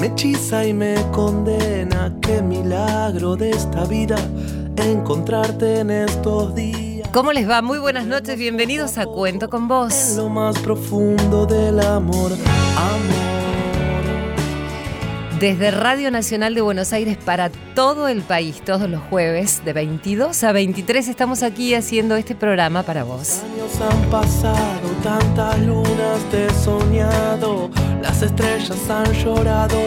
me hechiza y me condena. Qué milagro de esta vida encontrarte en estos días. ¿Cómo les va? Muy buenas noches, bienvenidos a Cuento con Vos. En lo más profundo del amor, amor. Desde Radio Nacional de Buenos Aires para todo el país, todos los jueves de 22 a 23 estamos aquí haciendo este programa para vos. Años han pasado, tantas lunas te he soñado, las estrellas han llorado,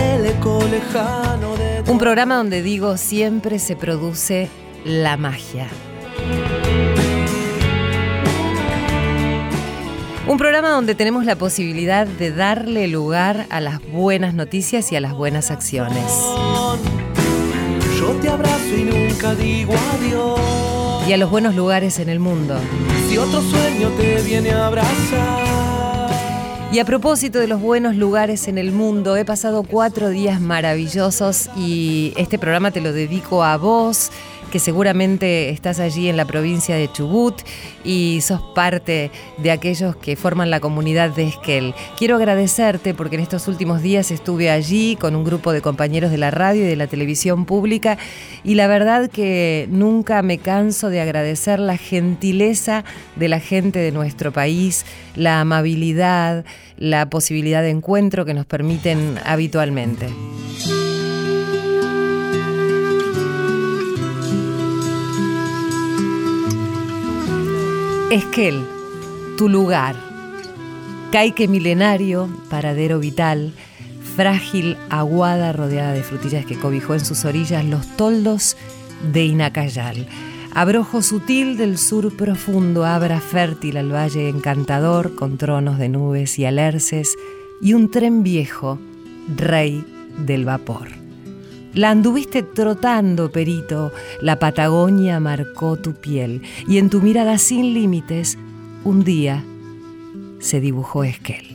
el eco lejano de... Un programa donde digo siempre se produce la magia. Un programa donde tenemos la posibilidad de darle lugar a las buenas noticias y a las buenas acciones. Yo te abrazo y nunca digo adiós. Y a los buenos lugares en el mundo. Si otro sueño te viene a abrazar. Y a propósito de los buenos lugares en el mundo, he pasado cuatro días maravillosos y este programa te lo dedico a vos que seguramente estás allí en la provincia de Chubut y sos parte de aquellos que forman la comunidad de Esquel. Quiero agradecerte porque en estos últimos días estuve allí con un grupo de compañeros de la radio y de la televisión pública y la verdad que nunca me canso de agradecer la gentileza de la gente de nuestro país, la amabilidad, la posibilidad de encuentro que nos permiten habitualmente. Esquel, tu lugar. Caique milenario, paradero vital, frágil aguada rodeada de frutillas que cobijó en sus orillas los toldos de Inacayal. Abrojo sutil del sur profundo, abra fértil al valle encantador con tronos de nubes y alerces y un tren viejo, rey del vapor. La anduviste trotando, perito, la Patagonia marcó tu piel. Y en tu mirada sin límites, un día se dibujó Esquel.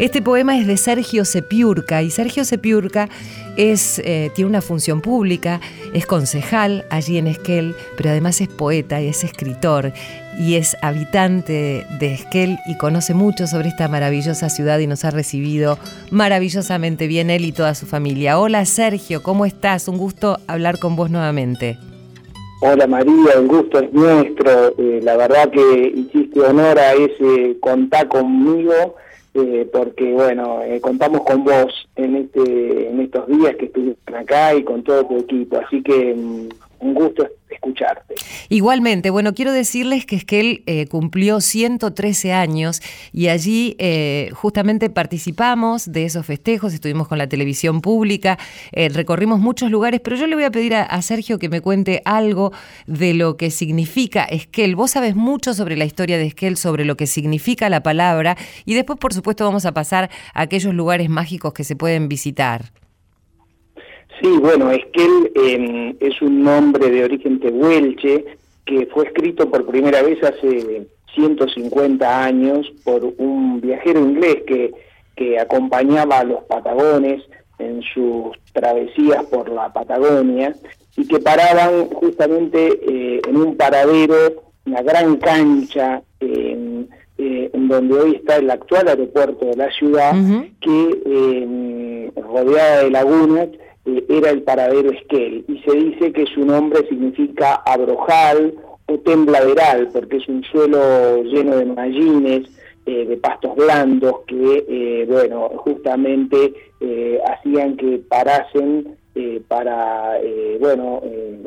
Este poema es de Sergio Sepiurca y Sergio Sepiurca es, eh, tiene una función pública, es concejal allí en Esquel, pero además es poeta y es escritor y es habitante de Esquel y conoce mucho sobre esta maravillosa ciudad y nos ha recibido maravillosamente bien él y toda su familia. Hola Sergio, ¿cómo estás? Un gusto hablar con vos nuevamente. Hola María, el gusto es nuestro. Eh, la verdad que hiciste honor a ese contar conmigo eh, porque bueno, eh, contamos con vos en este en estos días que estuviste acá y con todo tu equipo, así que mm, un gusto escucharte. Igualmente, bueno, quiero decirles que es que él eh, cumplió 113 años y allí eh, justamente participamos de esos festejos, estuvimos con la televisión pública, eh, recorrimos muchos lugares, pero yo le voy a pedir a, Sergio que me cuente algo de lo que significa Esquel. Vos sabes mucho sobre la historia de Esquel, sobre lo que significa la palabra y después, por supuesto, vamos a pasar a aquellos lugares mágicos que se pueden visitar. Sí, bueno, Esquel eh, es un nombre de origen tehuelche que fue escrito por primera vez hace 150 años por un viajero inglés que, que acompañaba a los patagones en sus travesías por la Patagonia y que paraban justamente eh, en un paradero, una gran cancha eh, en donde hoy está el actual aeropuerto de la ciudad, que eh, rodeada de lagunas era el paradero Esquel. Y se dice que su nombre significa abrojal o tembladeral porque es un suelo lleno de mallines, eh, de pastos blandos que, eh, bueno, justamente hacían que parasen para, bueno,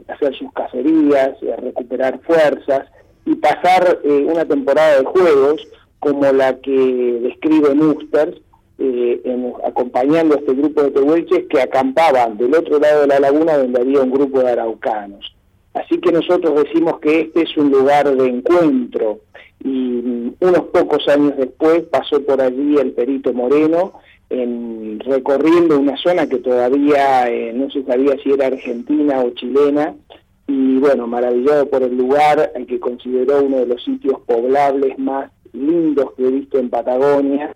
hacer sus cacerías, recuperar fuerzas y pasar una temporada de juegos como la que describe Nusters, eh, acompañando a este grupo de tehuelches que acampaban del otro lado de la laguna donde había un grupo de araucanos. Así que nosotros decimos que este es un lugar de encuentro y mm, unos pocos años después pasó por allí el Perito Moreno en, recorriendo una zona que todavía eh, no se sabía si era argentina o chilena y bueno, maravillado por el lugar, el que consideró uno de los sitios poblables más lindos que he visto en Patagonia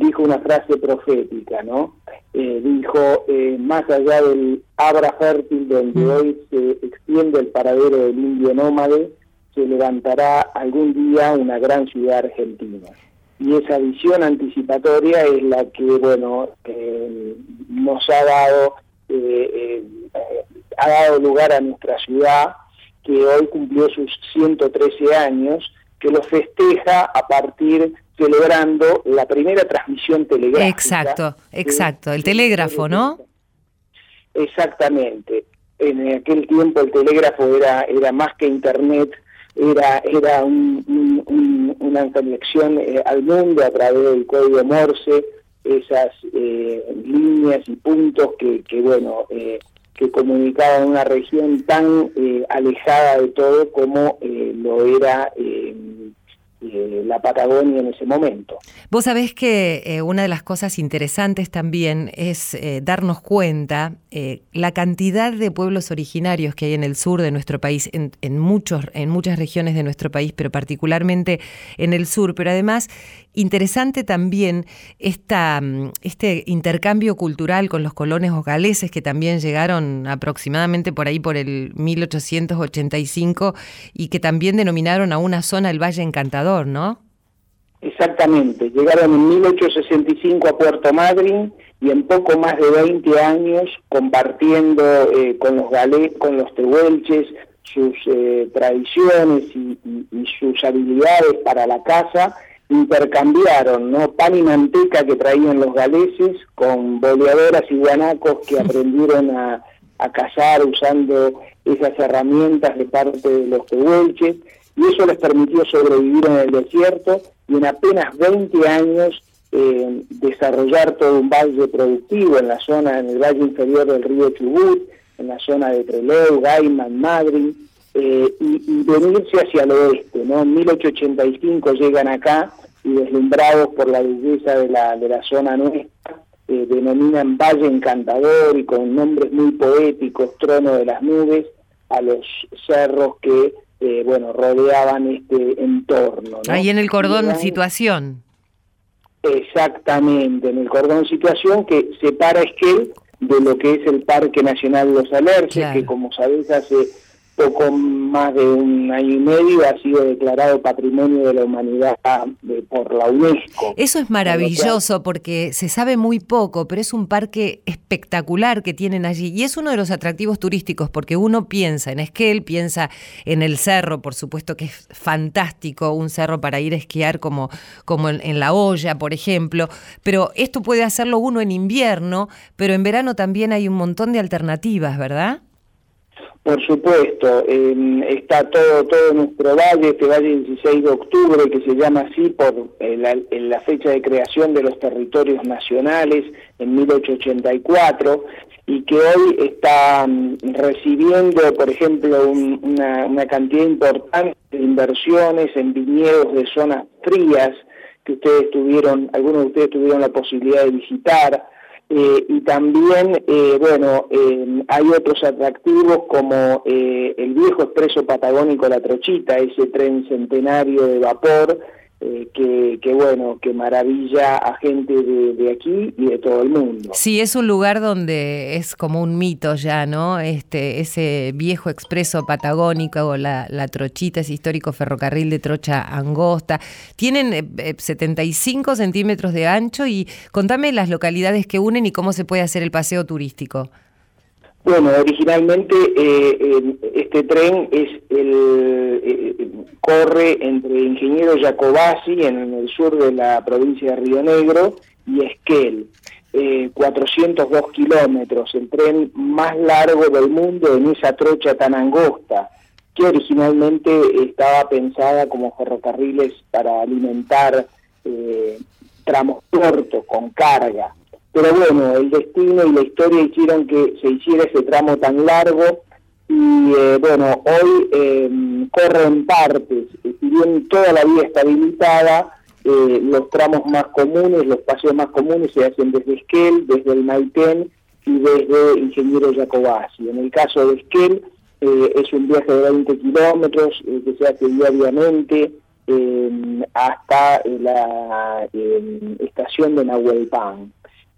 dijo una frase profética, ¿no? Eh, dijo, eh, más allá del Abra fértil donde mm. hoy se extiende el paradero del indio nómade, se levantará algún día una gran ciudad argentina. y esa visión anticipatoria es la que, bueno, eh, nos ha dado, eh, ha dado lugar a nuestra ciudad, que hoy cumplió sus 113 años, que lo festeja a partir celebrando la primera transmisión telegráfica. Exacto, exacto, el telégrafo, ¿no? Exactamente. En aquel tiempo el telégrafo era, era más que internet, era, era una conexión eh, al mundo a través del código Morse, esas eh, líneas y puntos que, que bueno, eh, que comunicaban una región tan alejada de todo como lo era eh, la Patagonia en ese momento. Vos sabés que eh, una de las cosas interesantes también es eh, darnos cuenta la cantidad de pueblos originarios que hay en el sur de nuestro país, en, muchos, en muchas regiones de nuestro país, pero particularmente en el sur, pero además interesante también esta, mm, este intercambio cultural con los colones galeses que también llegaron aproximadamente por ahí por el 1885 y que también denominaron a una zona el Valle Encantador ¿no? Exactamente, llegaron en 1865 a Puerto Madryn y en poco más de 20 años compartiendo eh, con los galés, con los tehuelches, sus eh, tradiciones y, sus habilidades para la caza, intercambiaron ¿no? pan y manteca que traían los galeses con boleadoras y guanacos que aprendieron a, a cazar usando esas herramientas de parte de los tehuelches y eso les permitió sobrevivir en el desierto y en apenas 20 años eh, desarrollar todo un valle productivo en la zona, en el valle inferior del río Chubut, en la zona de Trelew, Gaiman, Madrid, eh, y, venirse hacia el oeste. ¿no? En 1885 llegan acá y deslumbrados por la belleza de la, de la zona nuestra, eh, denominan Valle Encantador y con nombres muy poéticos, Trono de las Nubes, a los cerros que eh, bueno, rodeaban este entorno. Ahí en el cordón situación. Exactamente, en el cordón situación que separa Esquel de lo que es el Parque Nacional de los Alerces, que como sabéis hace poco más de un año y medio ha sido declarado Patrimonio de la Humanidad por la UNESCO. Eso es maravilloso porque se sabe muy poco, pero es un parque espectacular que tienen allí y es uno de los atractivos turísticos porque uno piensa en Esquel, piensa en el cerro, por supuesto que es fantástico, un cerro para ir a esquiar como, como en, en la olla, por ejemplo, pero esto puede hacerlo uno en invierno, pero en verano también hay un montón de alternativas, ¿verdad? Por supuesto, está todo todo nuestro valle, este valle 16 de octubre, que se llama así por eh, la, fecha de creación de los territorios nacionales en 1884, y que hoy está mm, recibiendo, por ejemplo, una, una cantidad importante de inversiones en viñedos de zonas frías, que ustedes tuvieron, algunos de ustedes tuvieron la posibilidad de visitar, eh, y también, eh, bueno, eh, hay otros atractivos como el viejo expreso patagónico La Trochita, ese tren centenario de vapor eh, que, bueno, que maravilla a gente de, aquí y de todo el mundo. Sí, es un lugar donde es como un mito ya, ¿no? Este, ese viejo expreso patagónico, o la, trochita, ese histórico ferrocarril de trocha angosta. Tienen 75 eh, centímetros de ancho y contame las localidades que unen y cómo se puede hacer el paseo turístico. Bueno, originalmente eh, este tren es el, eh, corre entre Ingeniero Jacobasi en el sur de la provincia de Río Negro y Esquel, 402 eh, kilómetros, el tren más largo del mundo en esa trocha tan angosta, que originalmente estaba pensada como ferrocarriles para alimentar tramos cortos con carga pero bueno, el destino y la historia hicieron que se hiciera ese tramo tan largo y eh, bueno, hoy eh, corre en partes, si bien toda la vía está habilitada, eh, los tramos más comunes, los paseos más comunes se hacen desde Esquel, desde el Maitén y desde Ingeniero Jacobasi. En el caso de Esquel eh, es un viaje de 20 kilómetros que se hace diariamente hasta la estación de Nahuelpan.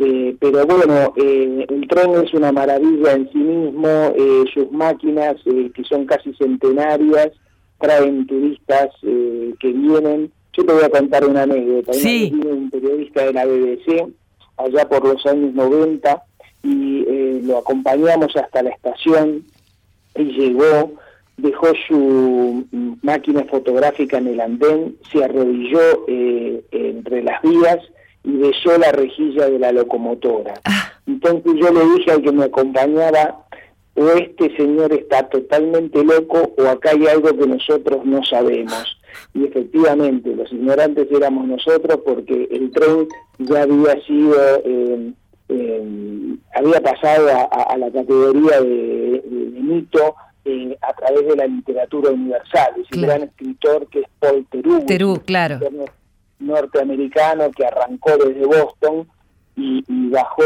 Eh, pero bueno, eh, el tren es una maravilla en sí mismo, eh, sus máquinas, que son casi centenarias, traen turistas que vienen Yo te voy a contar una anécdota. Sí. un periodista de la BBC allá por los años 90 y lo acompañamos hasta la estación y llegó, dejó su máquina fotográfica en el andén, se arrodilló entre las vías y besó la rejilla de la locomotora. Ah. Entonces yo le dije al que me acompañaba, o este señor está totalmente loco o acá hay algo que nosotros no sabemos. Y efectivamente, los ignorantes éramos nosotros porque el tren ya había sido, eh, eh, había pasado a, la categoría de, mito eh, a través de la literatura universal. Es un gran escritor que es Paul Terú, Terú claro. Norteamericano que arrancó desde Boston y, bajó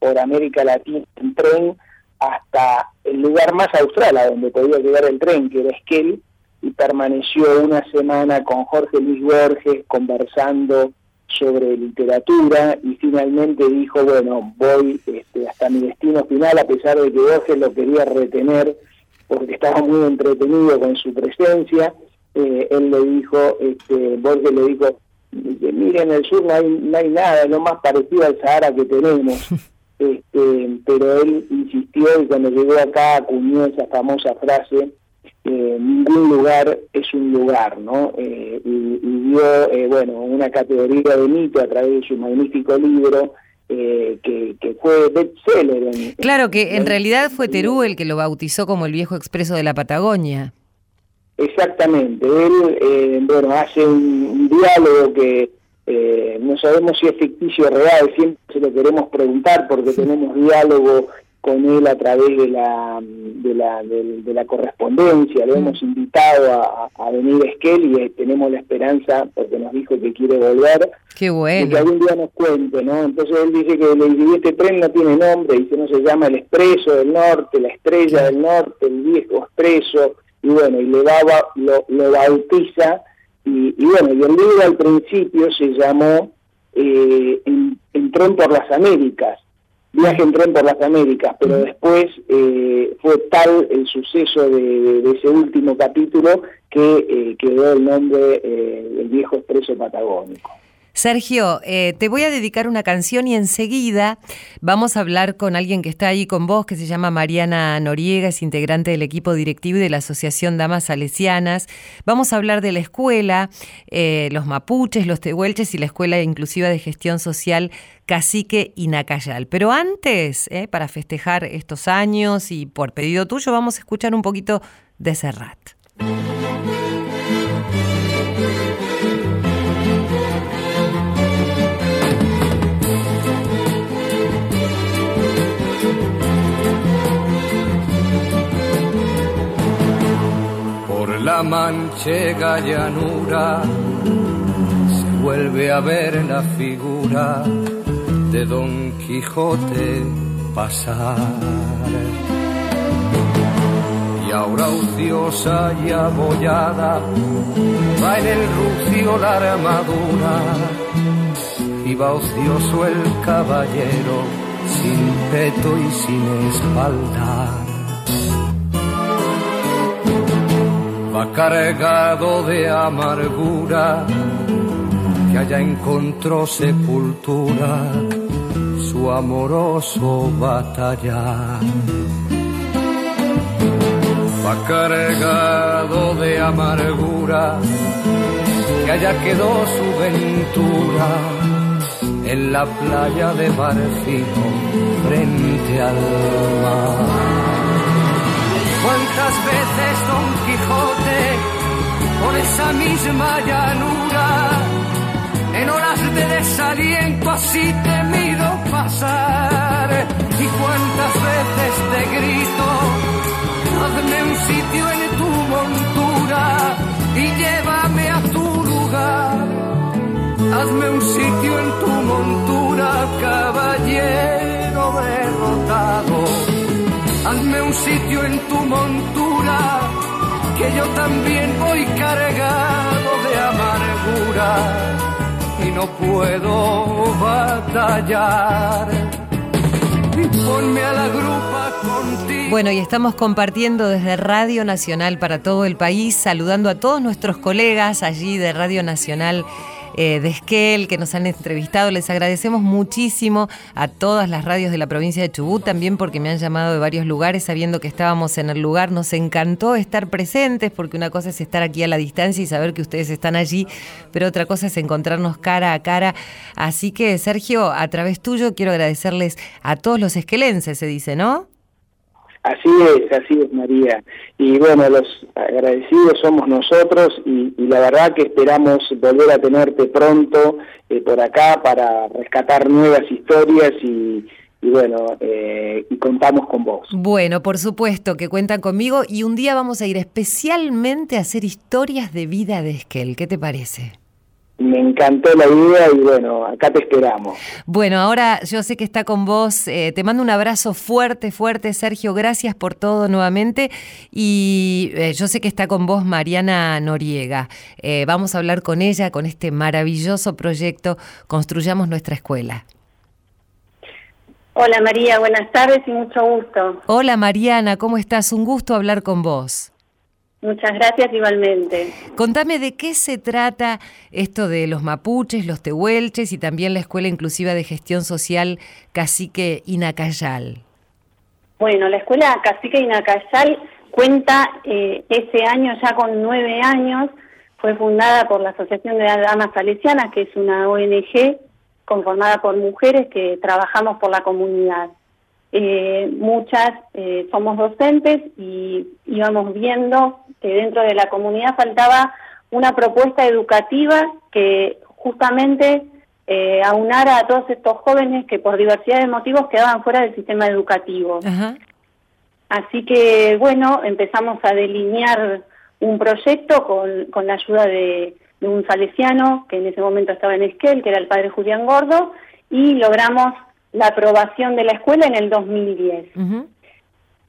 por América Latina en tren hasta el lugar más austral a donde podía llegar el tren, que era Esquel, y permaneció una semana con Jorge Luis Borges conversando sobre literatura y finalmente dijo, bueno, voy este, hasta mi destino final, a pesar de que Borges lo quería retener porque estaba muy entretenido con su presencia, eh, él le dijo, este, Borges le dijo, mire, en el sur no hay, no hay nada, es lo más parecido al Sahara que tenemos. Este, pero él insistió y cuando llegó acá acuñó esa famosa frase, eh, ningún lugar es un lugar, ¿no? Eh, y, dio, eh, bueno, una categoría de mito a través de su magnífico libro, que, que, fue bestseller. claro, que en, realidad fue Terú el que lo bautizó como el viejo expreso de la Patagonia. Exactamente, él, bueno, hace un diálogo que eh, no sabemos si es ficticio o real, siempre se lo queremos preguntar porque tenemos diálogo con él a través de la de la, de, la correspondencia, le hemos invitado a, venir a Esquel y eh, tenemos la esperanza, porque nos dijo que quiere volver, Qué bueno. que algún día nos cuente, ¿no? Entonces él dice que el, este tren no tiene nombre, dice no se llama el Expreso del Norte, la Estrella del Norte, el Viejo Expreso, y bueno, y le daba, lo, lo bautiza y, bueno, y el libro al principio se llamó eh, en, tren por las Américas, viaje en tren por las Américas, pero después eh, fue tal el suceso de, ese último capítulo que eh, quedó el nombre eh, El viejo expreso patagónico. Sergio, eh, te voy a dedicar una canción y enseguida vamos a hablar con alguien que está ahí con vos, que se llama Mariana Noriega, es integrante del equipo directivo de la Asociación Damas Salesianas. Vamos a hablar de la escuela, eh, los mapuches, los tehuelches y la Escuela Inclusiva de Gestión Social Cacique y Nacayal. Pero antes, eh, para festejar estos años y por pedido tuyo, vamos a escuchar un poquito de Serrat. La manchega llanura se vuelve a ver la figura de Don Quijote pasar. Y ahora ociosa y abollada va en el rucio la armadura y va ocioso el caballero sin peto y sin espalda va cargado de amargura, que allá encontró sepultura su amoroso batallar. Va cargado de amargura, que allá quedó su ventura en la playa de Barcino frente al mar. ¿Cuántas veces Don Quijote por esa misma llanura en horas de desaliento así temido pasar? ¿Y cuántas veces te grito, hazme un sitio en tu montura y llévame a tu lugar? Hazme un sitio en tu montura, caballero derrotado Hazme un sitio en tu montura, que yo también voy cargado de amargura y no puedo batallar. ponme a la grupa contigo. Bueno, y estamos compartiendo desde Radio Nacional para todo el país, saludando a todos nuestros colegas allí de Radio Nacional eh, de Esquel que nos han entrevistado. Les agradecemos muchísimo a todas las radios de la provincia de Chubut, también porque me han llamado de varios lugares sabiendo que estábamos en el lugar. Nos encantó estar presentes porque una cosa es estar aquí a la distancia y saber que ustedes están allí, pero otra cosa es encontrarnos cara a cara. Así que, Sergio, a través tuyo quiero agradecerles a todos los esquelenses, se dice, ¿no? Así es, así es María. Y bueno, los agradecidos somos nosotros y, la verdad que esperamos volver a tenerte pronto eh, por acá para rescatar nuevas historias y, bueno, eh, y contamos con vos. Bueno, por supuesto que cuentan conmigo y un día vamos a ir especialmente a hacer historias de vida de Esquel. ¿Qué te parece? Me encantó la idea y bueno, acá te esperamos. Bueno, ahora yo sé que está con vos. Eh, te mando un abrazo fuerte, fuerte, Sergio. Gracias por todo nuevamente. Y eh, yo sé que está con vos Mariana Noriega. Eh, vamos a hablar con ella, con este maravilloso proyecto Construyamos nuestra escuela. Hola María, buenas tardes y mucho gusto. Hola Mariana, ¿cómo estás? Un gusto hablar con vos. Muchas gracias igualmente. Contame de qué se trata esto de los mapuches, los tehuelches y también la Escuela Inclusiva de Gestión Social Cacique Inacayal. Bueno, la Escuela Cacique Inacayal cuenta eh, ese año ya con nueve años. Fue fundada por la Asociación de Damas Salesianas, que es una ONG conformada por mujeres que trabajamos por la comunidad. Eh, muchas eh, somos docentes y íbamos viendo que dentro de la comunidad faltaba una propuesta educativa que justamente eh, aunara a todos estos jóvenes que por diversidad de motivos quedaban fuera del sistema educativo. Así que, bueno, empezamos a delinear un proyecto con, con la ayuda de, de un salesiano que en ese momento estaba en Esquel, que era el padre Julián Gordo, y logramos la aprobación de la escuela en el 2010.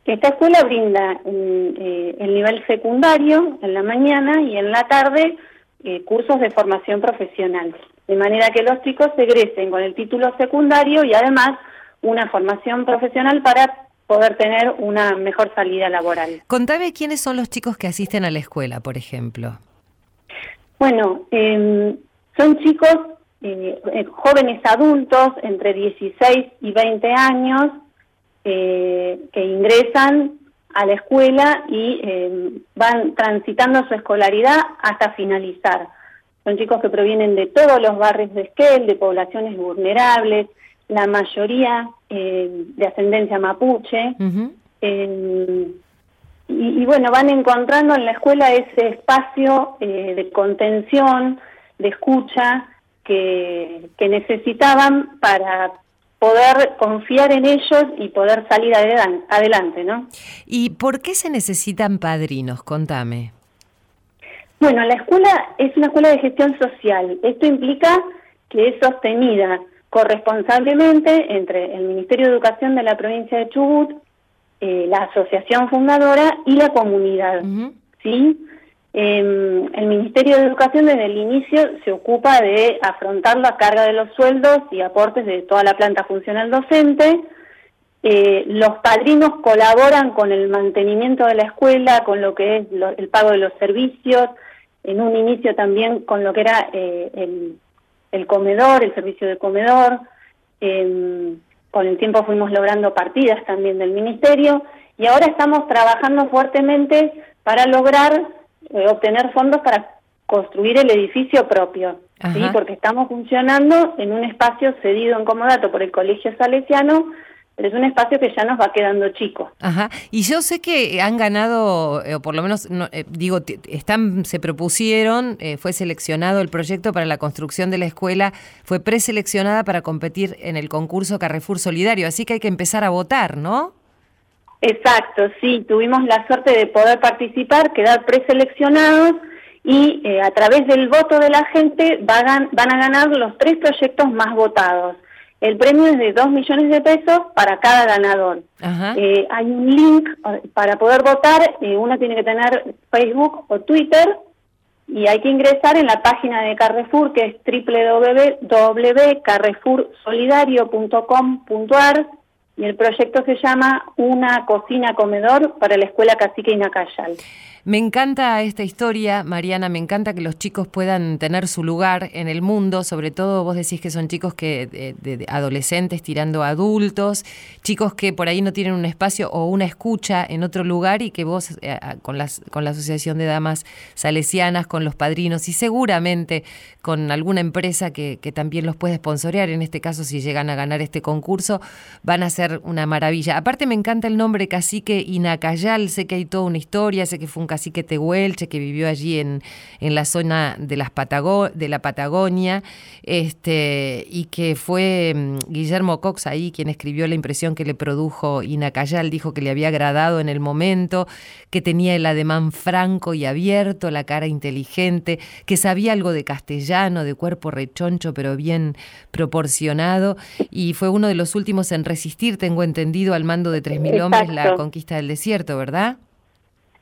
Esta escuela brinda eh, el nivel secundario en la mañana y en la tarde eh, cursos de formación profesional, de manera que los chicos se egresen con el título secundario y además una formación profesional para poder tener una mejor salida laboral. Contame quiénes son los chicos que asisten a la escuela, por ejemplo. Bueno, em, son chicos eh, eh, jóvenes adultos entre 16 y 20 años eh, que ingresan a la escuela y van transitando su escolaridad hasta finalizar. Son chicos que provienen de todos los barrios de Esquel, de poblaciones vulnerables, la mayoría de ascendencia mapuche. y, y, bueno, van encontrando en la escuela ese espacio de contención, de escucha, que, necesitaban para poder confiar en ellos y poder salir adelante, ¿no? ¿Y por qué se necesitan padrinos? Contame. Bueno, la escuela es una escuela de gestión social. Esto implica que es sostenida corresponsablemente entre el Ministerio de Educación de la provincia de Chubut, eh, la asociación fundadora y la comunidad. ¿sí? Eh, el Ministerio de Educación desde el inicio se ocupa de afrontar la carga de los sueldos y aportes de toda la planta funcional docente. Eh, los padrinos colaboran con el mantenimiento de la escuela, con lo que es el pago de los servicios, en un inicio también con lo que era eh, el, comedor, el servicio de comedor. Em, con el tiempo fuimos logrando partidas también del Ministerio y ahora estamos trabajando fuertemente para lograr eh, obtener fondos para construir el edificio propio, ¿sí? porque estamos funcionando en un espacio cedido en comodato por el Colegio Salesiano, pero es un espacio que ya nos va quedando chico. Ajá. Y yo sé que han ganado, eh, o por lo menos, eh, digo, están, se propusieron, fue seleccionado el proyecto para la construcción de la escuela, fue preseleccionada para competir en el concurso Carrefour Solidario, así que hay que empezar a votar, ¿no? Exacto, sí, tuvimos la suerte de poder participar, quedar preseleccionados y eh, a través del voto de la gente van, van a ganar los tres proyectos más votados. El premio es de 2 millones de pesos para cada ganador. Eh, hay un link eh, para poder votar, uno tiene que tener Facebook o Twitter y hay que ingresar en la página de Carrefour que es www.carrefoursolidario.com.ar y el proyecto se llama Una cocina comedor para la Escuela Cacique Inacayal. Me encanta esta historia, Mariana, me encanta que los chicos puedan tener su lugar en el mundo, sobre todo vos decís que son chicos que de, adolescentes tirando a adultos, chicos que por ahí no tienen un espacio o una escucha en otro lugar y que vos eh, con, las, con la Asociación de Damas Salesianas, con los padrinos y seguramente con alguna empresa que, que también los puede sponsorear, en este caso si llegan a ganar este concurso, van a ser una maravilla. Aparte me encanta el nombre Cacique Inacayal, sé que hay toda una historia, sé que fue un cacique tehuelche que vivió allí en, en la zona de, las de la Patagonia, este, y que fue mm, Guillermo Cox ahí quien escribió la impresión que le produjo Inacayal, dijo que le había agradado en el momento, que tenía el ademán franco y abierto, la cara inteligente, que sabía algo de castellano, de cuerpo rechoncho, pero bien proporcionado, y fue uno de los últimos en resistir, tengo entendido, al mando de 3.000 hombres la conquista del desierto, ¿verdad?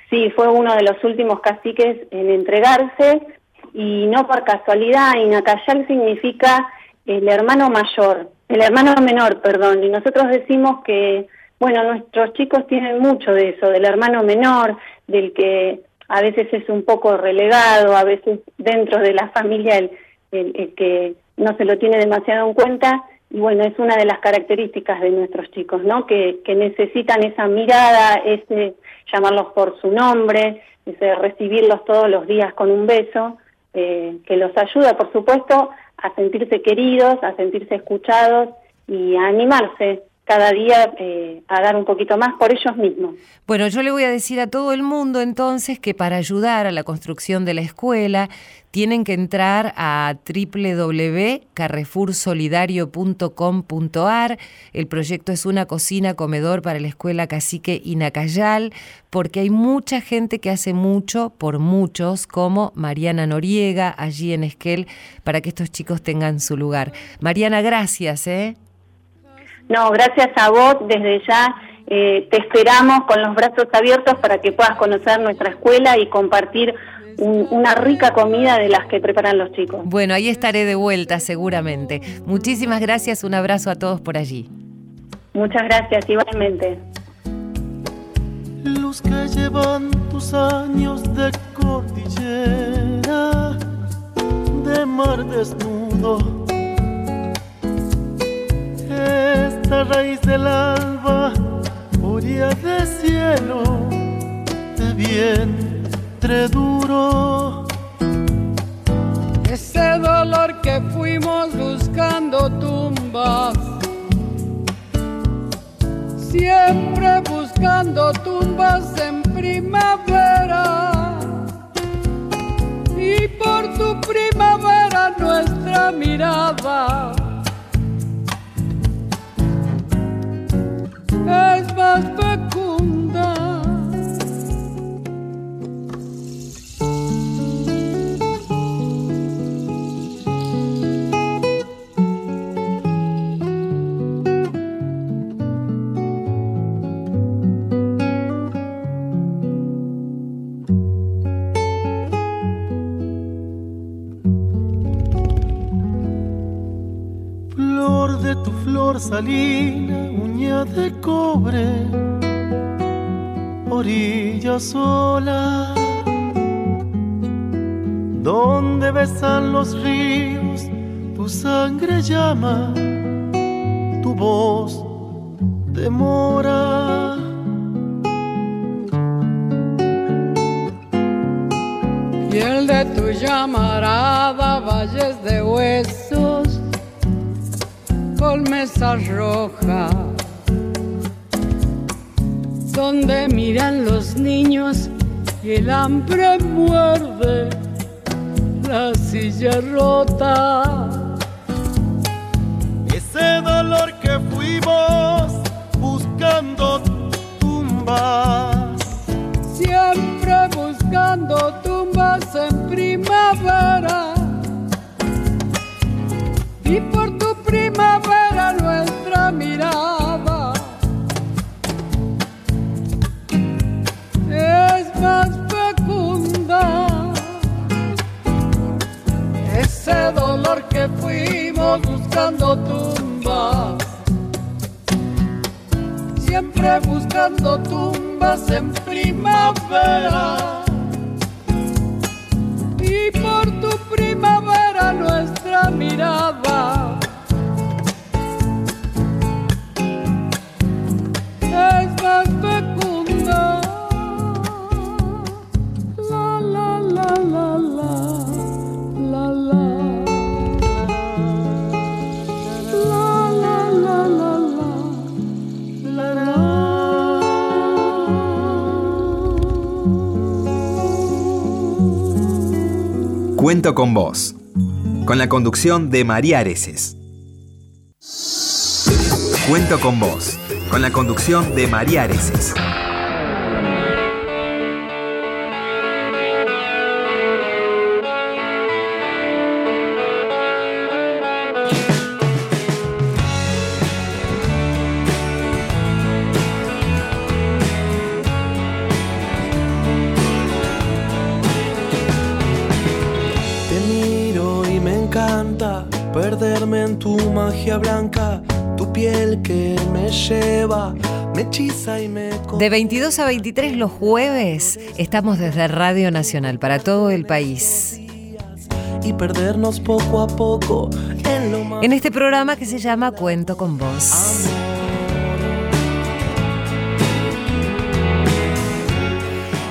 Sí, fue uno de los últimos caciques en entregarse y no por casualidad, Inacayal significa el hermano mayor, el hermano menor, perdón, y nosotros decimos que, bueno, nuestros chicos tienen mucho de eso, del hermano menor, del que a veces es un poco relegado, a veces dentro de la familia el, el que no se lo tiene demasiado en cuenta, y bueno, es una de las características de nuestros chicos, ¿no? Que, que necesitan esa mirada, ese llamarlos por su nombre, recibirlos todos los días con un beso, eh, que los ayuda, por supuesto, a sentirse queridos, a sentirse escuchados y a animarse cada día eh, a dar un poquito más por ellos mismos. Bueno, yo le voy a decir a todo el mundo entonces que para ayudar a la construcción de la escuela tienen que entrar a www.carrefoursolidario.com.ar. El proyecto es una cocina comedor para la escuela Cacique Inacayal, porque hay mucha gente que hace mucho por muchos, como Mariana Noriega, allí en Esquel, para que estos chicos tengan su lugar. Mariana, gracias. ¿eh? No, gracias a vos, desde ya eh, te esperamos con los brazos abiertos para que puedas conocer nuestra escuela y compartir una rica comida de las que preparan los chicos. Bueno, ahí estaré de vuelta seguramente. Muchísimas gracias, un abrazo a todos por allí. Muchas gracias, igualmente. Los que llevan tus años de cordillera, de mar desnudo esta raíz del alba, orilla de cielo, de vientre duro. Ese dolor que fuimos buscando tumbas, siempre buscando tumbas en primavera. Y por tu primavera nuestra mirada es más fecunda. Flor de tu flor de cobre, orilla sola, donde besan los ríos, tu sangre llama, tu voz demora. Y el de tu llamarada, valles de huesos, con mesas rojas donde miran los niños y el hambre muerde la silla rota. Ese dolor que fuimos buscando tumbas. Siempre buscando tumbas en primavera. Tumbas, siempre buscando tumbas en primavera. Y por tu primavera nuestra mirada Cuento con vos, con la conducción de María Areces. Cuento con vos, con la conducción de María Areces. Lleva, me hechiza y me De 22 a 23 los jueves estamos desde Radio Nacional para todo el país. y perdernos poco a poco en lo más En este programa que se llama Cuento con vos.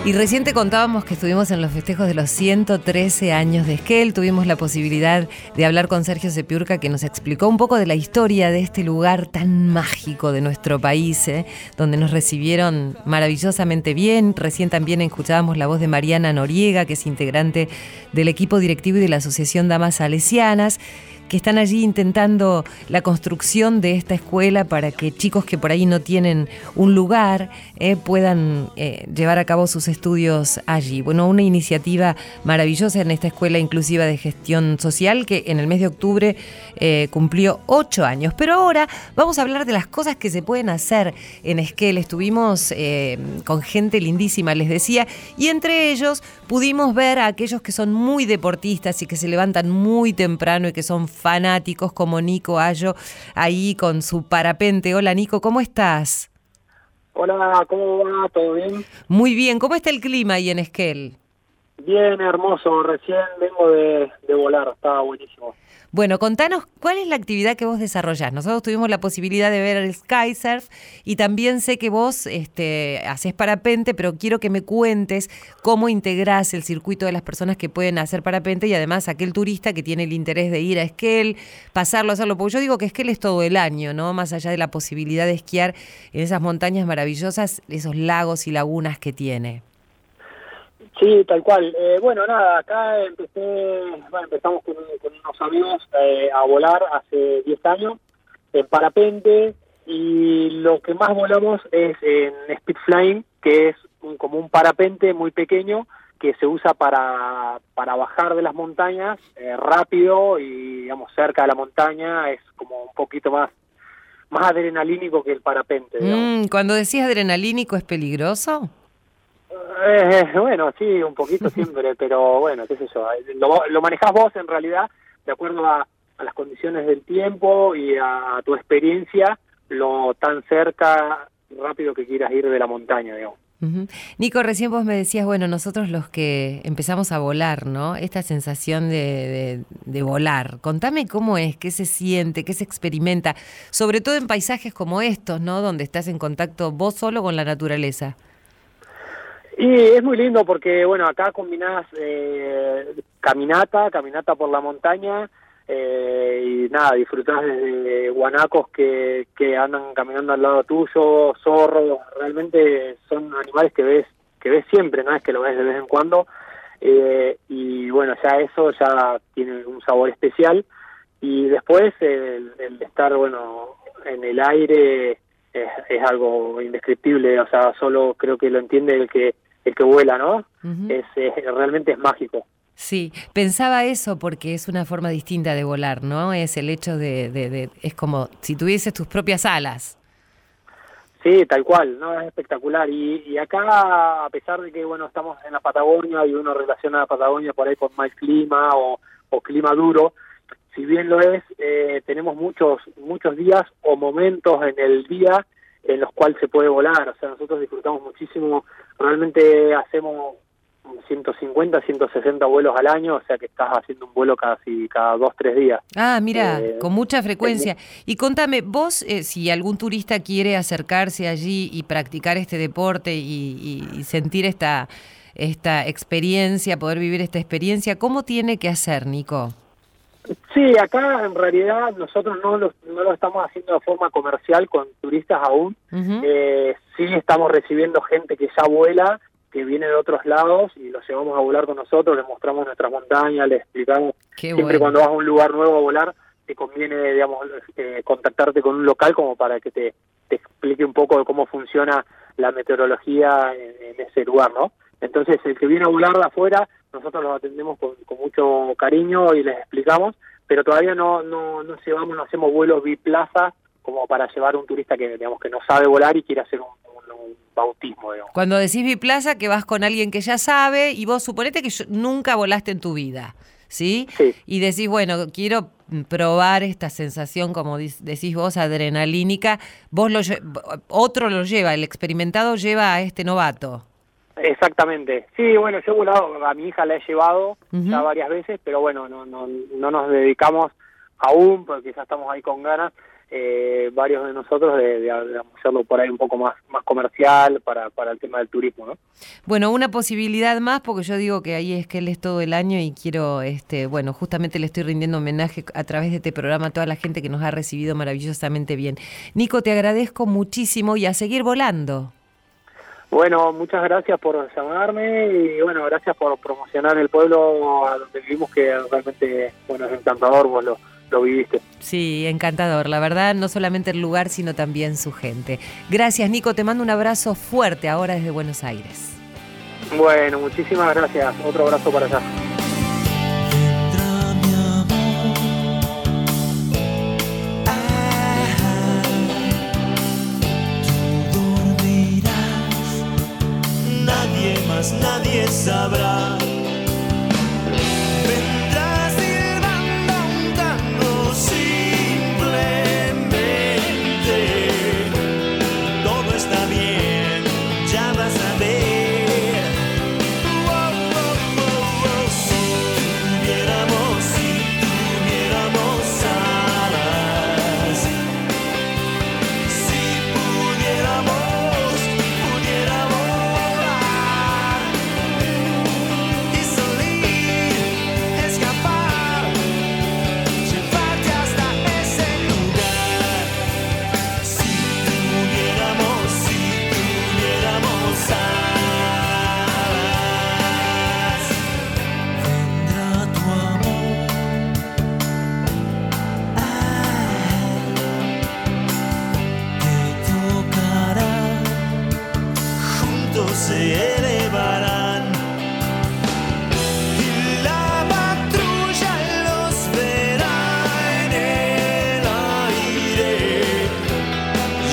Y recién te contábamos que estuvimos en los festejos de los 113 años de Esquel. Tuvimos la posibilidad de hablar con Sergio Sepiurca, que nos explicó un poco de la historia de este lugar tan mágico de nuestro país, ¿eh? donde nos recibieron maravillosamente bien. Recién también escuchábamos la voz de Mariana Noriega, que es integrante del equipo directivo y de la Asociación Damas Salesianas que están allí intentando la construcción de esta escuela para que chicos que por ahí no tienen un lugar eh, puedan eh, llevar a cabo sus estudios allí. Bueno, una iniciativa maravillosa en esta escuela inclusiva de gestión social que en el mes de octubre eh, cumplió ocho años. Pero ahora vamos a hablar de las cosas que se pueden hacer en Esquel. Estuvimos con gente lindísima, les decía, y entre ellos pudimos ver a aquellos que son muy deportistas y que se levantan muy temprano y que son fanáticos como Nico Ayo ahí con su parapente. Hola Nico, ¿cómo estás? Hola, ¿cómo va? ¿Todo bien? Muy bien, ¿cómo está el clima ahí en Esquel? Bien, hermoso. Recién vengo de, de volar, estaba buenísimo. Bueno, contanos cuál es la actividad que vos desarrollás. Nosotros tuvimos la posibilidad de ver el Skysurf y también sé que vos este, haces parapente, pero quiero que me cuentes cómo integrás el circuito de las personas que pueden hacer parapente y además aquel turista que tiene el interés de ir a Esquel, pasarlo, hacerlo. Porque yo digo que Esquel es todo el año, ¿no? Más allá de la posibilidad de esquiar en esas montañas maravillosas, esos lagos y lagunas que tiene. Sí, tal cual. Eh, bueno, nada, acá empecé, empezamos con, con unos amigos eh, a volar hace 10 años en parapente y lo que más volamos es en speed flying, que es un, como un parapente muy pequeño que se usa para, para bajar de las montañas eh, rápido y digamos cerca de la montaña es como un poquito más más adrenalínico que el parapente. Mm, cuando decís adrenalínico, ¿es peligroso? Eh, bueno, sí, un poquito siempre, pero bueno, qué sé yo. Lo, lo manejás vos en realidad de acuerdo a, a las condiciones del tiempo y a, tu experiencia, lo tan cerca, rápido que quieras ir de la montaña, digamos. Nico, recién vos me decías, bueno, nosotros los que empezamos a volar, ¿no? Esta sensación de, de- de volar. Contame cómo es, qué se siente, qué se experimenta, sobre todo en paisajes como estos, ¿no? Donde estás en contacto vos solo con la naturaleza. Y es muy lindo porque, bueno, acá combinás eh, caminata, caminata por la montaña, eh, y nada, disfrutás desde guanacos que, que andan caminando al lado tuyo, zorros, realmente son animales que ves que ves siempre, no es que lo ves de vez en cuando, eh, y bueno, ya eso ya tiene un sabor especial, y después el, el estar, bueno, en el aire es, es algo indescriptible, o sea, solo creo que lo entiende el que el que vuela, ¿no? Es, es- realmente es mágico. Sí, pensaba eso porque es una forma distinta de volar, ¿no? Es el hecho de, de- de- es como si tuvieses tus propias alas. Sí, tal cual, no es espectacular. Y, y acá, a pesar de que bueno estamos en la Patagonia y uno relaciona a la Patagonia por ahí con mal clima o, o clima duro, si bien lo es, eh, tenemos muchos muchos días o momentos en el día en los cuales se puede volar. O sea, nosotros disfrutamos muchísimo, realmente hacemos 150, 160 vuelos al año, o sea que estás haciendo un vuelo casi cada dos, tres días. Ah, mira, eh, con mucha frecuencia. Y contame, vos, eh, si algún turista quiere acercarse allí y practicar este deporte y, sentir esta, esta experiencia, poder vivir esta experiencia, ¿cómo tiene que hacer, Nico? Sí, acá en realidad nosotros no lo, no lo estamos haciendo de forma comercial con turistas aún. eh, sí estamos recibiendo gente que ya vuela que viene de otros lados y los llevamos a volar con nosotros, les mostramos nuestras montañas, les explicamos. siempre cuando vas a un lugar nuevo a volar, te conviene, digamos, eh, contactarte con un local como para que te, te, explique un poco de cómo funciona la meteorología en, ese lugar, ¿no? Entonces, el que viene a volar de afuera, nosotros los atendemos con, mucho cariño y les explicamos, pero todavía no, no, no llevamos, no hacemos vuelos biplaza como para llevar a un turista que, digamos, que no sabe volar y quiere hacer un bautismo. Digamos. Cuando decís biplaza, que vas con alguien que ya sabe y vos suponete que nunca volaste en tu vida, ¿sí? Sí. Y decís, bueno, quiero probar esta sensación, como decís vos, adrenalínica. Vos lo, otro lo lleva, el experimentado lleva a este novato. Exactamente. Sí, bueno, yo he volado, a mi hija la he llevado ya varias veces, pero bueno, no, no, no nos dedicamos aún, porque ya estamos ahí con ganas eh, varios de nosotros de, hacerlo por ahí un poco más, más comercial para, para el tema del turismo, ¿no? Bueno, una posibilidad más, porque yo digo que ahí es que él es todo el año y quiero, este, bueno, justamente le estoy rindiendo homenaje a través de este programa a toda la gente que nos ha recibido maravillosamente bien. Nico, te agradezco muchísimo y a seguir volando. Bueno, muchas gracias por llamarme y bueno, gracias por promocionar el pueblo a donde vivimos, que realmente, bueno, es encantador, vos lo, lo viviste. Sí, encantador, la verdad, no solamente el lugar, sino también su gente. Gracias, Nico, te mando un abrazo fuerte ahora desde Buenos Aires. Bueno, muchísimas gracias. Otro abrazo para allá.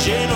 lleno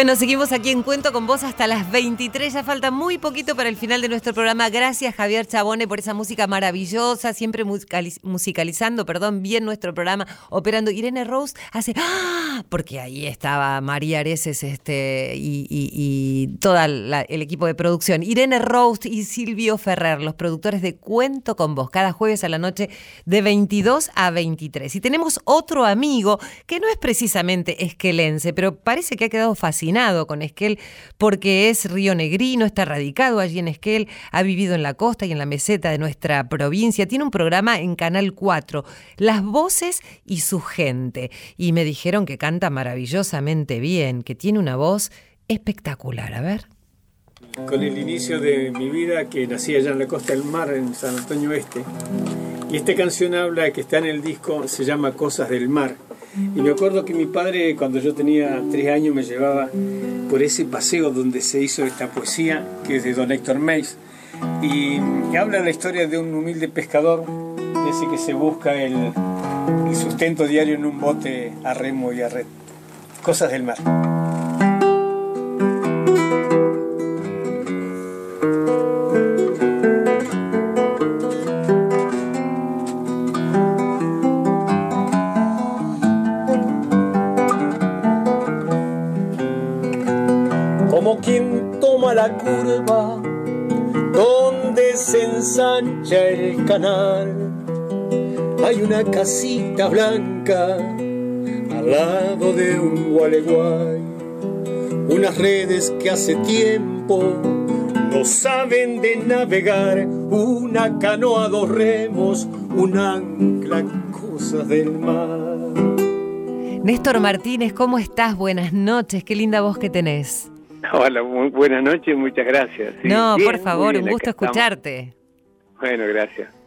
Bueno, seguimos aquí en Cuento con vos hasta las 23. Ya falta muy poquito para el final de nuestro programa. Gracias, Javier Chabone, por esa música maravillosa, siempre musicalizando, perdón, bien nuestro programa, operando. Irene Rose hace ¡Ah! porque ahí estaba María Areces este, y, y, todo el equipo de producción. Irene Rose y Silvio Ferrer, los productores de Cuento con vos, cada jueves a la noche de 22 a 23. Y tenemos otro amigo que no es precisamente esquelense, pero parece que ha quedado con Esquel porque es río negrino, está radicado allí en Esquel, ha vivido en la costa y en la meseta de nuestra provincia. Tiene un programa en Canal 4, Las Voces y su gente. Y me dijeron que canta maravillosamente bien, que tiene una voz espectacular. A ver. con el inicio de mi vida que nací allá en la costa del mar, en San Antonio Este. Y esta canción habla, que está en el disco, se llama Cosas del Mar. Y me acuerdo que mi padre, cuando yo tenía tres años, me llevaba por ese paseo donde se hizo esta poesía, que es de don Héctor Meis, y que habla la historia de un humilde pescador, ese que se busca el, el sustento diario en un bote a remo y a red. Cosas del mar. Canal. Hay una casita blanca al lado de un gualeguay, unas redes que hace tiempo no saben de navegar, una canoa, dos remos, un ancla, cosas del mar. Néstor Martínez, ¿cómo estás? Buenas noches, qué linda voz que tenés. Hola, muy buenas noches, muchas gracias. Sí, no, bien, por favor, un gusto estamos. escucharte. Bueno, gracias.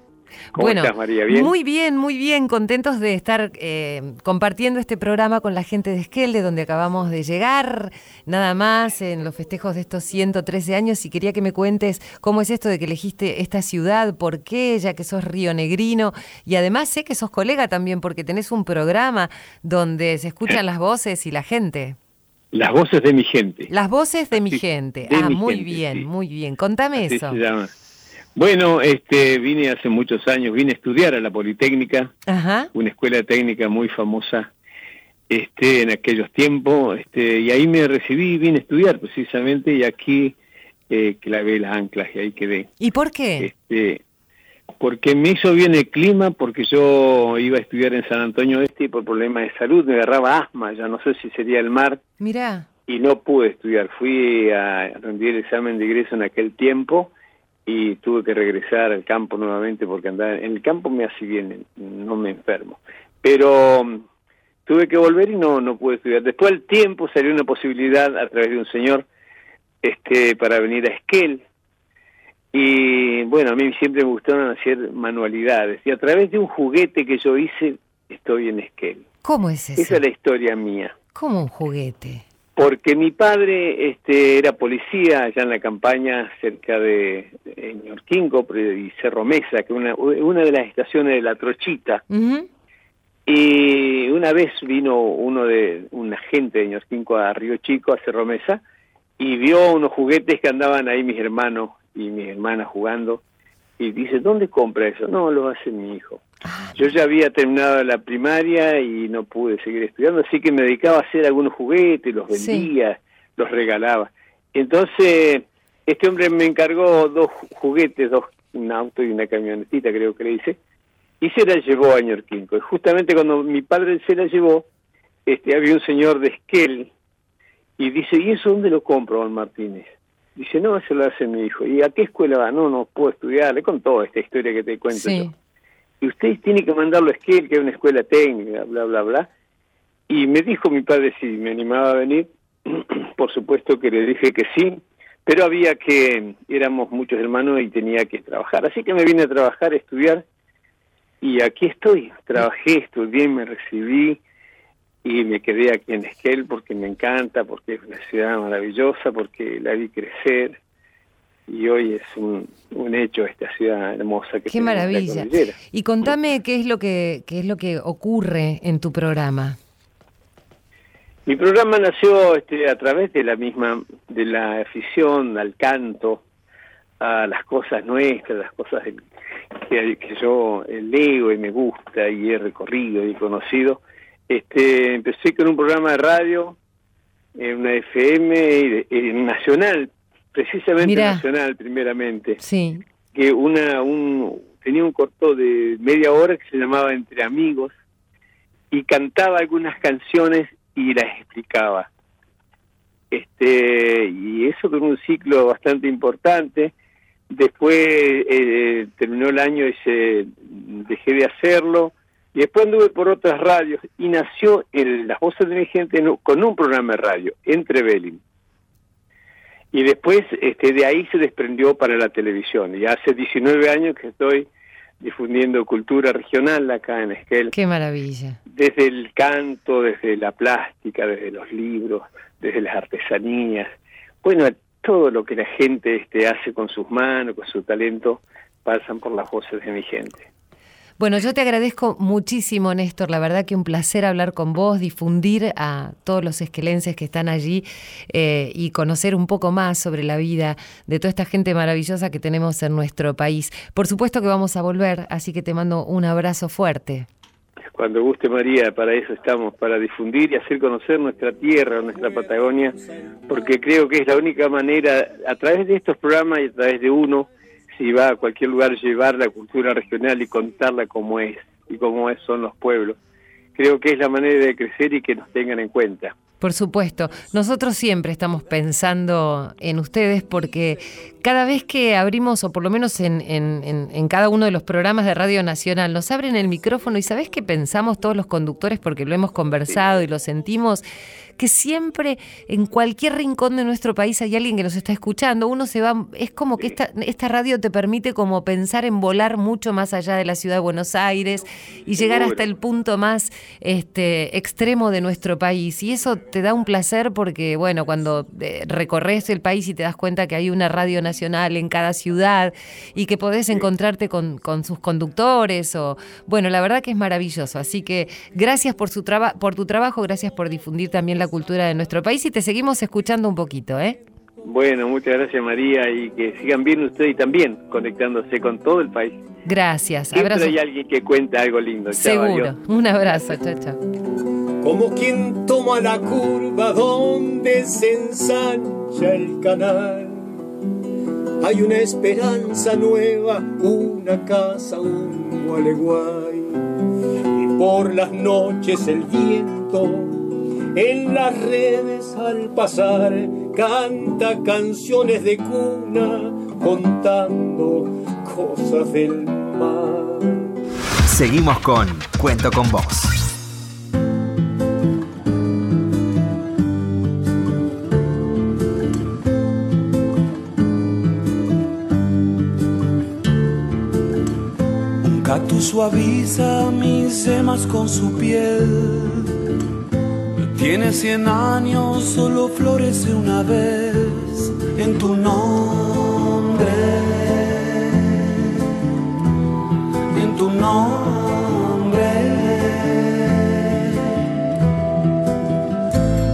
¿Cómo bueno, estás, María? ¿Bien? muy bien, muy bien, contentos de estar eh, compartiendo este programa con la gente de Esquel, de donde acabamos de llegar, nada más en los festejos de estos 113 años, y quería que me cuentes cómo es esto de que elegiste esta ciudad, por qué, ya que sos rionegrino, y además sé que sos colega también, porque tenés un programa donde se escuchan las voces y la gente. Las voces de mi gente. Las voces de mi gente. de ah, mi muy gente, bien, sí. muy bien. Contame Así eso. se llama. Bueno, este, vine hace muchos años, vine a estudiar a la Politécnica, Ajá. una escuela técnica muy famosa este, en aquellos tiempos, este, y ahí me recibí, vine a estudiar precisamente, y aquí eh, clavé las anclas y ahí quedé. ¿Y por qué? Este, porque me hizo bien el clima, porque yo iba a estudiar en San Antonio Este y por problemas de salud me agarraba asma, ya no sé si sería el mar, Mirá. y no pude estudiar. Fui a rendir el examen de ingreso en aquel tiempo y tuve que regresar al campo nuevamente porque andar en el campo me hace bien, no me enfermo. Pero mm, tuve que volver y no no pude estudiar. Después del tiempo salió una posibilidad a través de un señor este para venir a Esquel. Y bueno, a mí siempre me gustaron hacer manualidades y a través de un juguete que yo hice estoy en Esquel. ¿Cómo es eso? Esa es la historia mía Como un juguete. Porque mi padre este, era policía allá en la campaña cerca de, Ñorquinco y Cerro Mesa, que es una, una de las estaciones de la Trochita. Y una vez vino uno de un agente de Ñorquinco a Río Chico, a Cerro Mesa, y vio unos juguetes que andaban ahí mis hermanos y mis hermanas jugando. Y dice, ¿dónde compra eso? No, lo hace mi hijo. Yo ya había terminado la primaria y no pude seguir estudiando, así que me dedicaba a hacer algunos juguetes, los Sí. vendía, los regalaba. Entonces, este hombre me encargó dos ju- juguetes, dos, un auto y una camionetita, creo que le hice, y se la llevó a Ñorquinco. Y justamente cuando mi padre se la llevó, este, había un señor de Esquel, y dice, ¿y eso dónde lo compro, don Martínez? Dice, no, eso lo hace mi hijo. ¿Y a qué escuela va? No, no puedo estudiar. Le contó esta historia que te cuento Sí. yo y usted tiene que mandarlo a Esquel, que es una escuela técnica, bla, bla, bla. Y me dijo mi padre si me animaba a venir, por supuesto que le dije que sí, pero había que, éramos muchos hermanos y tenía que trabajar. Así que me vine a trabajar, a estudiar, y aquí estoy. Trabajé, estudié, me recibí, y me quedé aquí en Esquel porque me encanta, porque es una ciudad maravillosa, porque la vi crecer, y hoy es un, un hecho esta ciudad hermosa que Qué la maravilla. cordillera. Y contame qué es lo que qué es lo que ocurre en tu programa. Mi programa nació este, a través de la misma, de la afición al canto, a las cosas nuestras, las cosas del- que, que yo leo y me gusta y he recorrido y he conocido. Este, empecé con un programa de radio, en una FM y de- en nacional, precisamente Mirá. nacional primeramente Sí. que una un tenía un corto de media hora que se llamaba Entre Amigos y cantaba algunas canciones y las explicaba. Este y eso con un ciclo bastante importante. Después eh, terminó el año y se dejé de hacerlo. Y después anduve por otras radios y nació el, Las Voces de mi Gente con un programa de radio, Entre Belling. Y después este, de ahí se desprendió para la televisión. Y hace 19 años que estoy difundiendo cultura regional acá en Esquel. Qué maravilla. Desde el canto, desde la plástica, desde los libros, desde las artesanías. Bueno, todo lo que la gente este, hace con sus manos, con su talento, pasan por las voces de mi gente. Bueno, yo te agradezco muchísimo, Néstor. La verdad que un placer hablar con vos, difundir a todos los esquelenses que están allí eh, y conocer un poco más sobre la vida de toda esta gente maravillosa que tenemos en nuestro país. Por supuesto que vamos a volver, así que te mando un abrazo fuerte. Cuando guste María, para eso estamos, para difundir y hacer conocer nuestra tierra, nuestra Patagonia, porque creo que es la única manera, a través de estos programas y a través de uno, si va a cualquier lugar, llevar la cultura regional y contarla como es y cómo es, son los pueblos. Creo que es la manera de crecer y que nos tengan en cuenta. Por supuesto, nosotros siempre estamos pensando en ustedes porque cada vez que abrimos, o por lo menos en, en, cada uno de los programas de Radio Nacional, nos abren el micrófono y sabes qué pensamos todos los conductores porque lo hemos conversado y lo sentimos, que siempre en cualquier rincón de nuestro país hay alguien que nos está escuchando. Uno se va, es como que esta, esta radio te permite como pensar en volar mucho más allá de la ciudad de Buenos Aires y llegar hasta el punto más este, extremo de nuestro país. Y eso te da un placer porque, bueno, cuando eh, recorres el país y te das cuenta que hay una radio nacional en cada ciudad y que podés encontrarte con, con sus conductores o, bueno, la verdad que es maravilloso. Así que gracias por, su por tu trabajo, gracias por difundir también la cultura de nuestro país y te seguimos escuchando un poquito, ¿eh? Bueno, muchas gracias María y que sigan bien ustedes y también conectándose con todo el país. Gracias. Siempre hay alguien que cuenta algo lindo. Seguro. Un abrazo. Chao, chao. Como quien toma la curva donde se ensancha el canal. Hay una esperanza nueva, una casa, un gualeguay. Y por las noches el viento en las redes al pasar canta canciones de cuna contando cosas del mar. Seguimos con Cuento con vos. Un cactus suaviza mis semas con su piel tiene cien años, solo florece una vez en tu nombre. En tu nombre.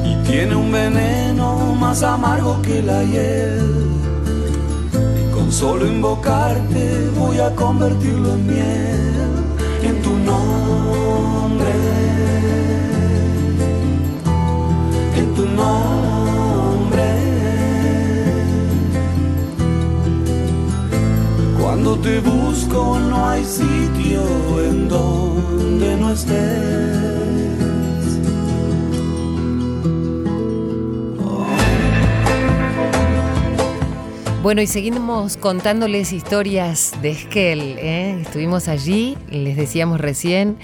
Y tiene un veneno más amargo que la hiel. Y con solo invocarte voy a convertirlo en miel. Tu nombre. Cuando te busco no hay sitio en donde no estés. Bueno, y seguimos contándoles historias de Esquel. ¿eh? Estuvimos allí, les decíamos recién,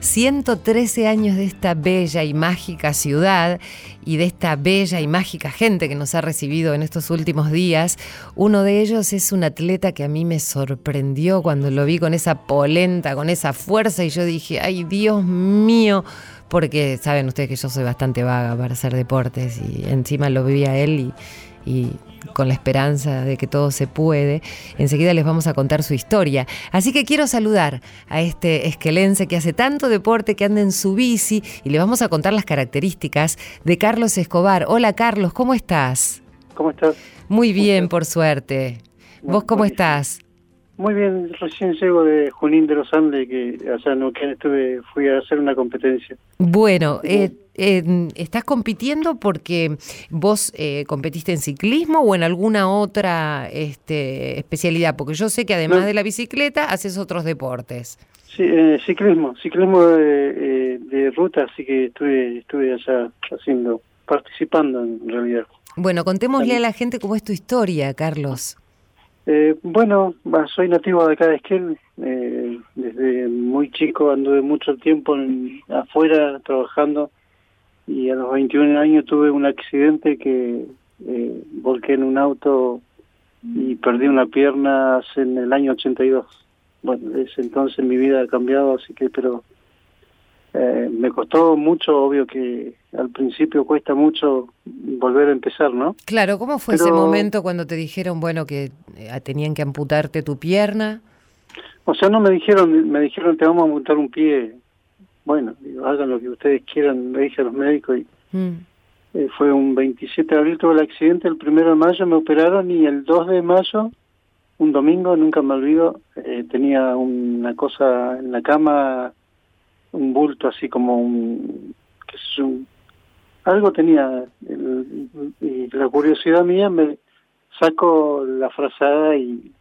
113 años de esta bella y mágica ciudad y de esta bella y mágica gente que nos ha recibido en estos últimos días. Uno de ellos es un atleta que a mí me sorprendió cuando lo vi con esa polenta, con esa fuerza y yo dije, ay Dios mío, porque saben ustedes que yo soy bastante vaga para hacer deportes y encima lo vi a él y, y con la esperanza de que todo se puede. Enseguida les vamos a contar su historia. Así que quiero saludar a este esquelense que hace tanto deporte, que anda en su bici y le vamos a contar las características de Carlos Escobar. Hola Carlos, ¿cómo estás? ¿Cómo estás? Muy bien, por suerte. ¿Vos cómo estás? Muy bien, recién llego de Junín de los Andes, que allá en Neuquén estuve, fui a hacer una competencia. Bueno, eh, eh, ¿estás compitiendo porque vos eh, competiste en ciclismo o en alguna otra este, especialidad? Porque yo sé que además de la bicicleta haces otros deportes. Sí, ciclismo, ciclismo de, de, ruta, así que estuve, estuve allá haciendo, participando en realidad. Bueno, contémosle a la gente cómo es tu historia, Carlos. Eh, bueno, soy nativo de acá Esquel. Eh, desde muy chico anduve mucho tiempo afuera trabajando y a los 21 años tuve un accidente que eh, volqué en un auto y perdí una pierna en el año 82. Bueno, desde entonces mi vida ha cambiado, así que, pero eh, me costó mucho, obvio que al principio cuesta mucho volver a empezar, ¿no? Claro, ¿cómo fue ese momento cuando te dijeron, bueno, que eh, tenían que amputarte tu pierna? O sea, no me dijeron, me dijeron, te vamos a amputar un pie. Bueno, hagan lo que ustedes quieran, me dije a los médicos y mm. eh, fue un 27 de abril tuve el accidente, el primero de mayo me operaron y el 2 de mayo, un domingo, nunca me olvido, tenía una cosa en la cama un bulto así como un, qué sé algo tenía y la curiosidad mía me saco la frazada y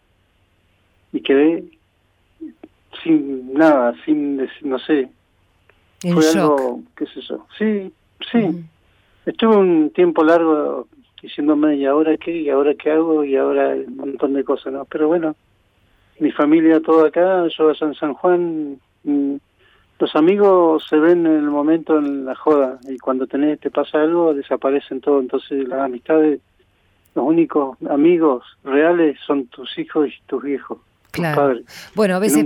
y quedé sin nada sin no sé. Fue algo qué sé yo. Sí sí. Estuve un tiempo largo diciéndome y ahora qué y ahora qué hago y ahora un montón de cosas no pero bueno mi familia todo acá yo a en San Juan mm, los amigos se ven en el momento en la joda y cuando tenés, te pasa algo desaparecen todo. Entonces las amistades, los únicos amigos reales son tus hijos y tus viejos. Claro. bueno, a veces,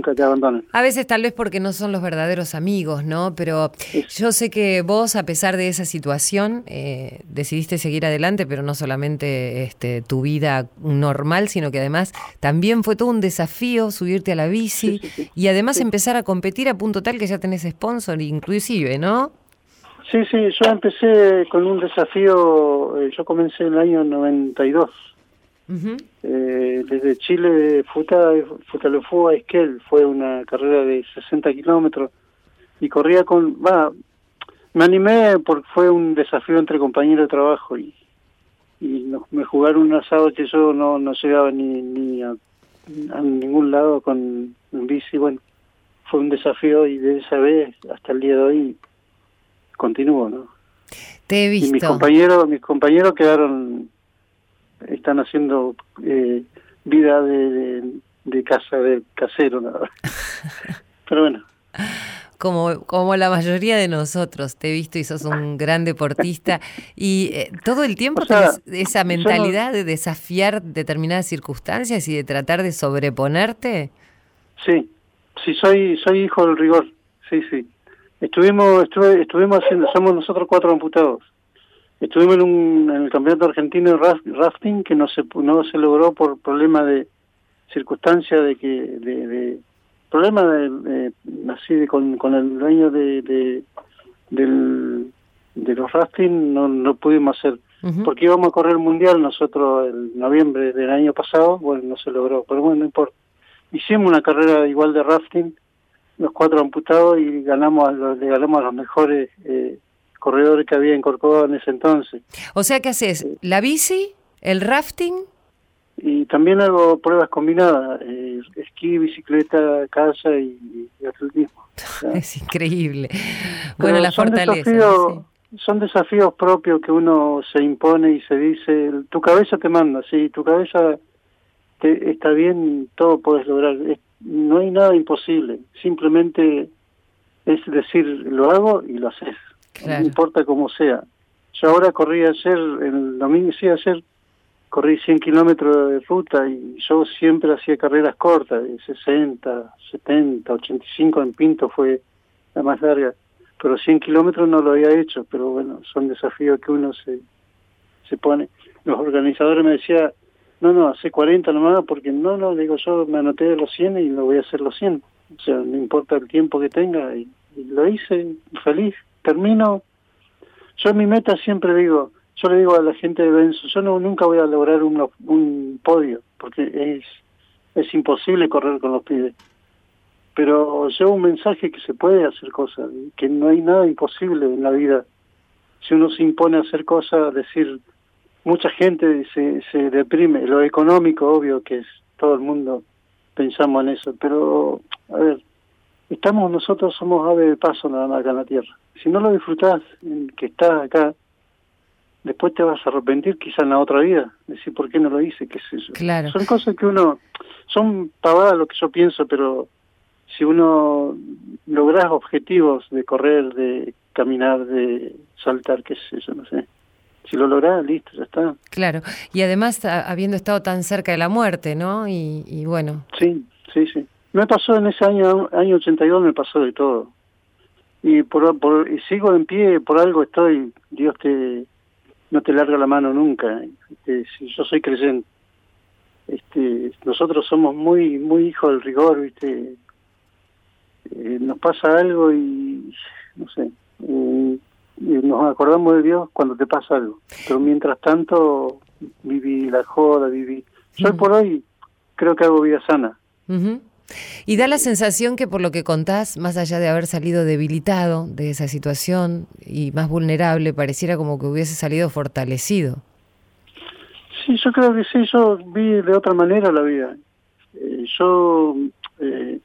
a veces tal vez porque no son los verdaderos amigos, ¿no? Pero yo sé que vos, a pesar de esa situación, eh, decidiste seguir adelante, pero no solamente este, tu vida normal, sino que además también fue todo un desafío subirte a la bici y además empezar a competir a punto tal que ya tenés sponsor, inclusive, ¿no? Sí, sí, yo empecé con un desafío, eh, yo comencé en el año 92 eh, desde Chile, Futa, Futalofú a Esquel, fue una carrera de 60 kilómetros y corría con, va, me animé porque fue un desafío entre compañeros de trabajo y, y me jugaron un asado que yo no, no llegaba ni, ni a, ningún lado con un bici, bueno, fue un desafío y de esa vez hasta el día de hoy continúo, ¿no? Te he visto. Y mis compañeros, mis compañeros quedaron están haciendo eh, vida de, de, casa, de casero, nada. Pero bueno. Como, como la mayoría de nosotros, te he visto y sos un gran deportista y eh, todo el tiempo tenés esa mentalidad de desafiar determinadas circunstancias y de tratar de sobreponerte. Sí, sí, soy, soy hijo del rigor, sí, sí. Estuvimos, estuve, estuvimos haciendo, somos nosotros cuatro amputados Estuvimos en, un, en el campeonato argentino de rafting que no se no se logró por problema de circunstancia de que de, de problema de, así de con, con el dueño de, de del de los rafting no no pudimos hacer. Porque íbamos a correr el mundial nosotros en noviembre del año pasado bueno no se logró. Pero bueno no importa. Hicimos una carrera igual de rafting los cuatro amputados y ganamos a los, ganamos a los mejores eh, corredores que había en Corcovado en ese entonces. O sea, ¿qué haces? ¿La bici? ¿El rafting? Y también hago pruebas combinadas, eh, esquí, bicicleta, casa y, atletismo. es increíble. bueno, la son fortaleza. Desafíos, Son desafíos propios que uno se impone y se dice, tu cabeza te manda, sí, tu cabeza te, está bien, todo puedes lograr. no hay nada imposible, simplemente es decir, lo hago y lo haces no importa cómo sea. Yo ahora corrí ayer, el domingo, sí, ayer corrí 100 kilómetros de ruta y yo siempre hacía carreras cortas, de 60, 70, 85 en Pinto fue la más larga, pero 100 kilómetros no lo había hecho, pero bueno, son desafíos que uno se, se pone. Los organizadores me decían, no, no, hace 40 nomás, porque no, no, digo, yo me anoté de los 100 y lo voy a hacer los 100. O sea, no importa el tiempo que tenga, y lo hice feliz termino, yo en mi meta siempre digo, yo le digo a la gente de Benzo, yo no, nunca voy a lograr un, un podio, porque es, es imposible correr con los pibes. Pero llevo un mensaje que se puede hacer cosas, que no hay nada imposible en la vida. Si uno se impone a hacer cosas, decir, mucha gente se, se deprime, lo económico, obvio que es todo el mundo pensamos en eso, pero a ver, estamos nosotros somos ave de paso nada más acá en la tierra. Si no lo disfrutás, que estás acá, después te vas a arrepentir quizá en la otra vida, decir por qué no lo hice, qué sé yo. Claro. Son cosas que uno, son pavadas lo que yo pienso, pero si uno logras objetivos de correr, de caminar, de saltar, qué sé yo, no sé, Si lo lográs, listo, ya está. Claro, y además habiendo estado tan cerca de la muerte, ¿no? Y, bueno. Sí, sí, sí. Me pasó en ese año, año 82, me pasó de todo. Y, por, por, y sigo en pie, por algo estoy, Dios te no te larga la mano nunca. Este, yo soy creyente. Este, nosotros somos muy muy hijos del rigor, ¿viste? Eh, nos pasa algo y no sé, eh, nos acordamos de Dios cuando te pasa algo. Pero mientras tanto, viví la joda, viví. Yo por hoy creo que hago vida sana. Y da la sensación que por lo que contás, más allá de haber salido debilitado de esa situación y más vulnerable, pareciera como que hubiese salido fortalecido. Sí, yo creo que sí, yo vi de otra manera la vida. Eh, yo eh,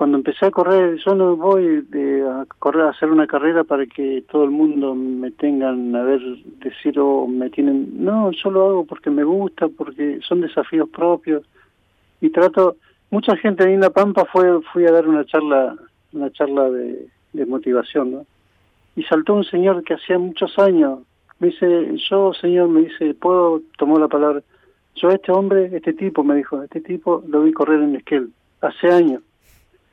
cuando empecé a correr, yo no voy de, a correr a hacer una carrera para que todo el mundo me tengan a ver, decir o me tienen, no, yo lo hago porque me gusta, porque son desafíos propios y trato, mucha gente ahí en La Pampa fue, fui a dar una charla, una charla de, de motivación, ¿no? Y saltó un señor que hacía muchos años, me dice, yo señor, me dice, ¿puedo tomar la palabra? Yo este hombre, este tipo, me dijo, este tipo lo vi correr en Esquel, hace años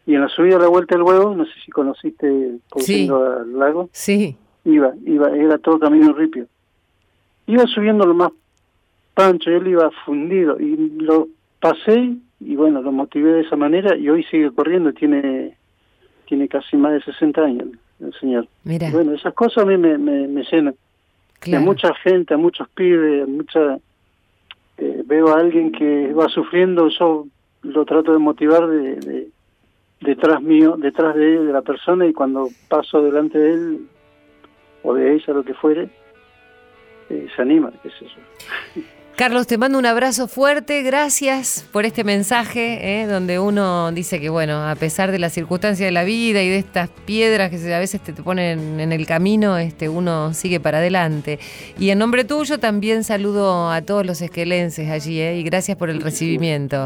y en la subida a la vuelta del huevo, no sé si conociste por sí. al lago. Sí. Iba, iba, era todo camino ripio. Iba subiendo lo más pancho, él iba fundido y lo pasé y bueno, lo motivé de esa manera y hoy sigue corriendo, tiene tiene casi más de 60 años el señor. Mira. Bueno, esas cosas a mí me, me, llenan. A mucha gente, a muchos pibes, a mucha... Eh, veo a alguien que va sufriendo, yo lo trato de motivar de detrás mío, detrás de él, de la persona, y cuando paso delante de él o de ella, lo que fuere, eh, se anima, qué es eso. Carlos, te mando un abrazo fuerte, gracias por este mensaje, eh, donde uno dice que, bueno, a pesar de las circunstancias de la vida y de estas piedras que a veces te, ponen en el camino, este, uno sigue para adelante. Y en nombre tuyo también saludo a todos los esquelenses allí, eh, y gracias por el recibimiento.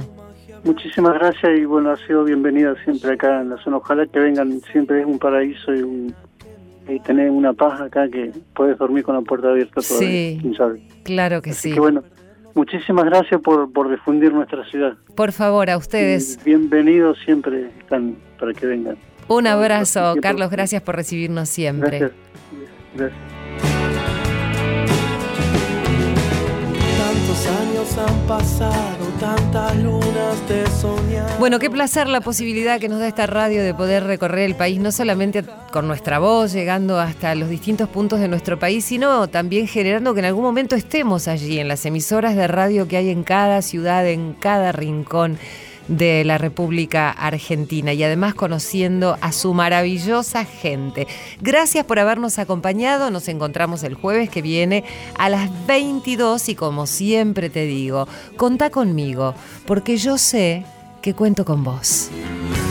Muchísimas gracias y bueno, ha sido bienvenida siempre acá en la zona. Ojalá que vengan, siempre es un paraíso y, un, y tener una paz acá que puedes dormir con la puerta abierta todavía. Sí, claro que sí. Que bueno, muchísimas gracias por, por difundir nuestra ciudad. Por favor, a ustedes. bienvenidos siempre están para que vengan. Un abrazo, Carlos, gracias por recibirnos siempre. Gracias. gracias. Años han pasado, tantas lunas de soñar. Bueno, qué placer la posibilidad que nos da esta radio de poder recorrer el país, no solamente con nuestra voz, llegando hasta los distintos puntos de nuestro país, sino también generando que en algún momento estemos allí, en las emisoras de radio que hay en cada ciudad, en cada rincón de la República Argentina y además conociendo a su maravillosa gente. Gracias por habernos acompañado, nos encontramos el jueves que viene a las 22 y como siempre te digo, contá conmigo, porque yo sé que cuento con vos.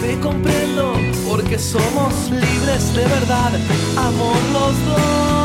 Te comprendo porque somos libres de verdad, amor los dos.